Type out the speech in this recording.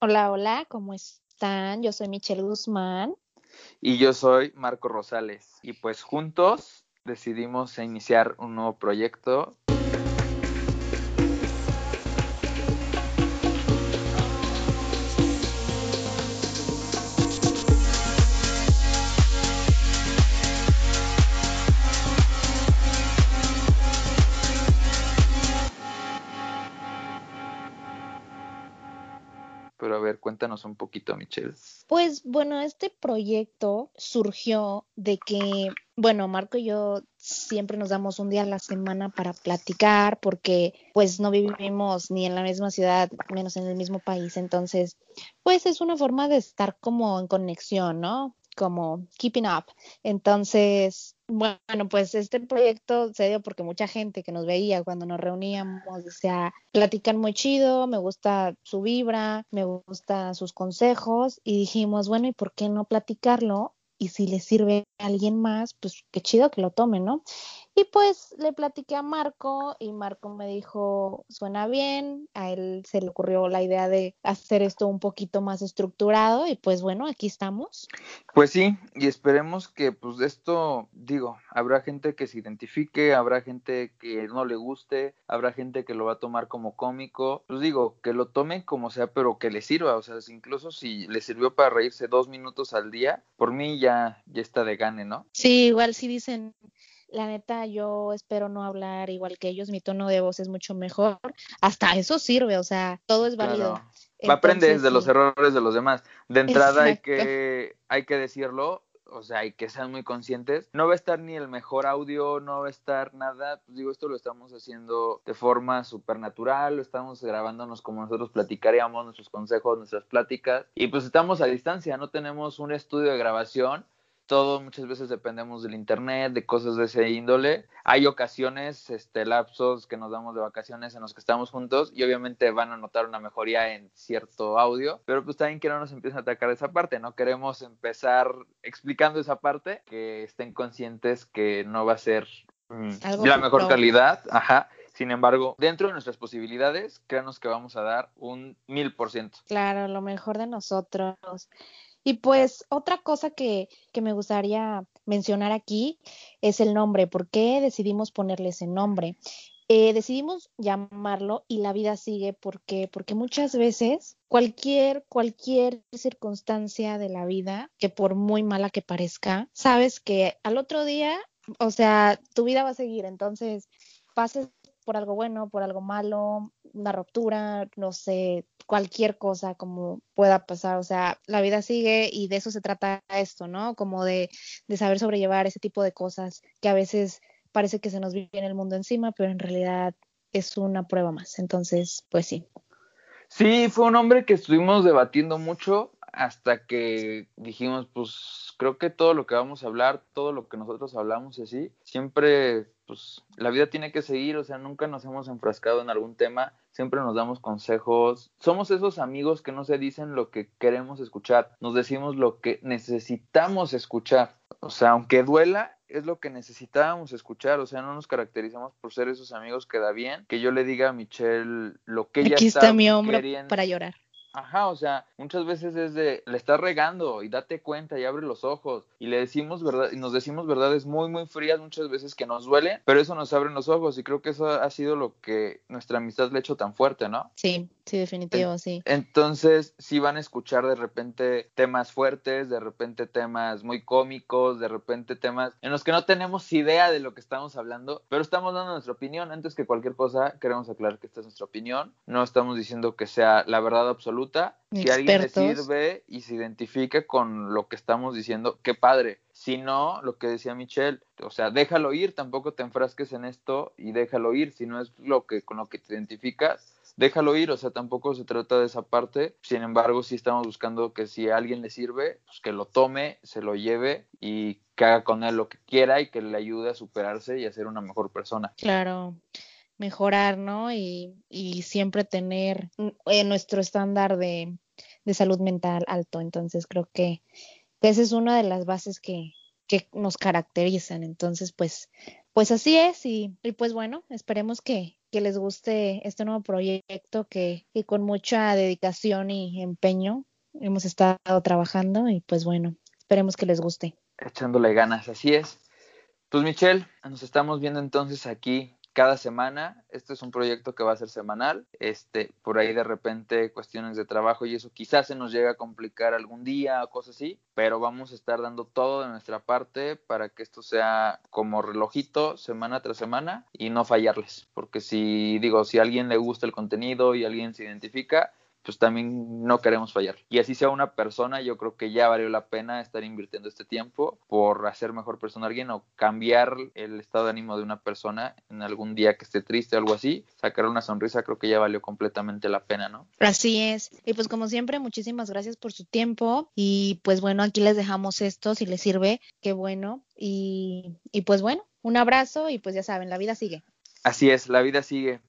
Hola, hola, ¿cómo están? Yo soy Michelle Guzmán. Y yo soy Marco Rosales. Y pues juntos decidimos iniciar un nuevo proyecto Pero a ver, cuéntanos un poquito, Michelle. Pues bueno, este proyecto surgió de que, bueno, Marco y yo siempre nos damos un día a la semana para platicar porque pues no vivimos ni en la misma ciudad, menos en el mismo país. Entonces, pues es una forma de estar como en conexión, ¿no? Como keeping up. Entonces, bueno, pues este proyecto se dio porque mucha gente que nos veía cuando nos reuníamos decía, platican muy chido, me gusta su vibra, me gustan sus consejos y dijimos, bueno, ¿y por qué no platicarlo? Y si le sirve a alguien más, pues qué chido que lo tome, ¿no? Y pues le platiqué a Marco y Marco me dijo, suena bien, a él se le ocurrió la idea de hacer esto un poquito más estructurado y pues bueno, aquí estamos. Pues sí, y esperemos que pues esto, digo, habrá gente que se identifique, habrá gente que no le guste, habrá gente que lo va a tomar como cómico, pues digo, que lo tome como sea, pero que le sirva, o sea, incluso si le sirvió para reírse dos minutos al día, por mí ya, ya está de gane, ¿no? Sí, igual si dicen la neta, yo espero no hablar igual que ellos, mi tono de voz es mucho mejor. Hasta eso sirve, o sea, todo es válido. Claro. Aprendes de los errores de los demás. De entrada hay que, hay que decirlo, o sea, hay que ser muy conscientes. No va a estar ni el mejor audio, no va a estar nada. Pues digo, esto lo estamos haciendo de forma súper natural, lo estamos grabándonos como nosotros platicaríamos, nuestros consejos, nuestras pláticas. Y pues estamos a distancia, no tenemos un estudio de grabación todo muchas veces dependemos del internet, de cosas de ese índole. Hay ocasiones, este, lapsos que nos damos de vacaciones en los que estamos juntos y obviamente van a notar una mejoría en cierto audio, pero pues también que no nos empiecen a atacar esa parte, no queremos empezar explicando esa parte, que estén conscientes que no va a ser mm, de la mejor calidad, ajá. Sin embargo, dentro de nuestras posibilidades, créanos que vamos a dar un mil por ciento. Claro, lo mejor de nosotros. Y pues otra cosa que, que, me gustaría mencionar aquí es el nombre. ¿Por qué decidimos ponerle ese nombre? Eh, decidimos llamarlo y la vida sigue porque porque muchas veces cualquier cualquier circunstancia de la vida que por muy mala que parezca sabes que al otro día o sea tu vida va a seguir entonces pases por algo bueno por algo malo una ruptura no sé cualquier cosa como pueda pasar, o sea, la vida sigue y de eso se trata esto, ¿no? Como de, de saber sobrellevar ese tipo de cosas que a veces parece que se nos viene el mundo encima, pero en realidad es una prueba más. Entonces, pues sí. Sí, fue un hombre que estuvimos debatiendo mucho hasta que dijimos, pues creo que todo lo que vamos a hablar, todo lo que nosotros hablamos así, siempre, pues la vida tiene que seguir, o sea, nunca nos hemos enfrascado en algún tema, siempre nos damos consejos, somos esos amigos que no se dicen lo que queremos escuchar, nos decimos lo que necesitamos escuchar, o sea, aunque duela, es lo que necesitábamos escuchar, o sea, no nos caracterizamos por ser esos amigos que da bien, que yo le diga a Michelle lo que ella Aquí está, está mi hombro queriendo. para llorar. Ajá, o sea, muchas veces es de, le estás regando y date cuenta y abre los ojos y le decimos verdad, y nos decimos verdades muy, muy frías muchas veces que nos duelen, pero eso nos abre los ojos y creo que eso ha sido lo que nuestra amistad le ha hecho tan fuerte, ¿no? Sí, sí, definitivo, sí. Entonces, sí van a escuchar de repente temas fuertes, de repente temas muy cómicos, de repente temas en los que no tenemos idea de lo que estamos hablando, pero estamos dando nuestra opinión. Antes que cualquier cosa, queremos aclarar que esta es nuestra opinión. No estamos diciendo que sea la verdad absoluta. Si alguien le sirve y se identifica con lo que estamos diciendo, qué padre. Si no, lo que decía Michelle, o sea, déjalo ir, tampoco te enfrasques en esto y déjalo ir. Si no es lo que con lo que te identificas, déjalo ir, o sea, tampoco se trata de esa parte. Sin embargo, sí estamos buscando que si a alguien le sirve, pues que lo tome, se lo lleve y que haga con él lo que quiera y que le ayude a superarse y a ser una mejor persona. Claro mejorar, ¿no? Y, y siempre tener eh, nuestro estándar de, de, salud mental alto. Entonces creo que, esa es una de las bases que, que nos caracterizan. Entonces, pues, pues así es. Y, y pues bueno, esperemos que, que les guste este nuevo proyecto que, que con mucha dedicación y empeño hemos estado trabajando y pues bueno, esperemos que les guste. Echándole ganas, así es. Pues Michelle, nos estamos viendo entonces aquí cada semana. Este es un proyecto que va a ser semanal. Este, por ahí de repente cuestiones de trabajo y eso quizás se nos llegue a complicar algún día o cosas así, pero vamos a estar dando todo de nuestra parte para que esto sea como relojito semana tras semana y no fallarles, porque si digo, si a alguien le gusta el contenido y alguien se identifica, pues también no queremos fallar. Y así sea una persona, yo creo que ya valió la pena estar invirtiendo este tiempo por hacer mejor persona a alguien o cambiar el estado de ánimo de una persona en algún día que esté triste o algo así, sacar una sonrisa, creo que ya valió completamente la pena, ¿no? Así es. Y pues como siempre, muchísimas gracias por su tiempo y pues bueno, aquí les dejamos esto, si les sirve, qué bueno. Y, y pues bueno, un abrazo y pues ya saben, la vida sigue. Así es, la vida sigue.